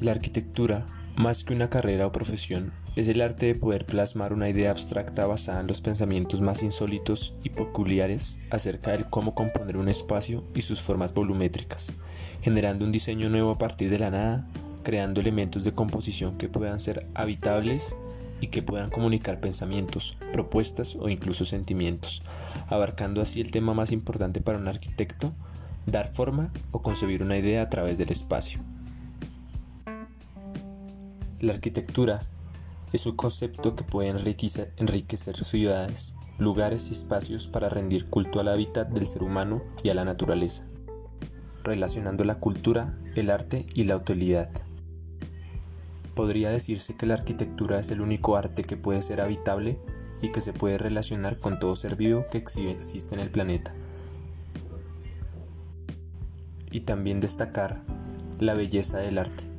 La arquitectura, más que una carrera o profesión, es el arte de poder plasmar una idea abstracta basada en los pensamientos más insólitos y peculiares acerca del cómo componer un espacio y sus formas volumétricas, generando un diseño nuevo a partir de la nada, creando elementos de composición que puedan ser habitables y que puedan comunicar pensamientos, propuestas o incluso sentimientos, abarcando así el tema más importante para un arquitecto, dar forma o concebir una idea a través del espacio. La arquitectura es un concepto que puede enriquecer, ciudades, lugares y espacios para rendir culto al hábitat del ser humano y a la naturaleza, relacionando la cultura, el arte y la utilidad. Podría decirse que la arquitectura es el único arte que puede ser habitable y que se puede relacionar con todo ser vivo que existe en el planeta. Y también destacar la belleza del arte.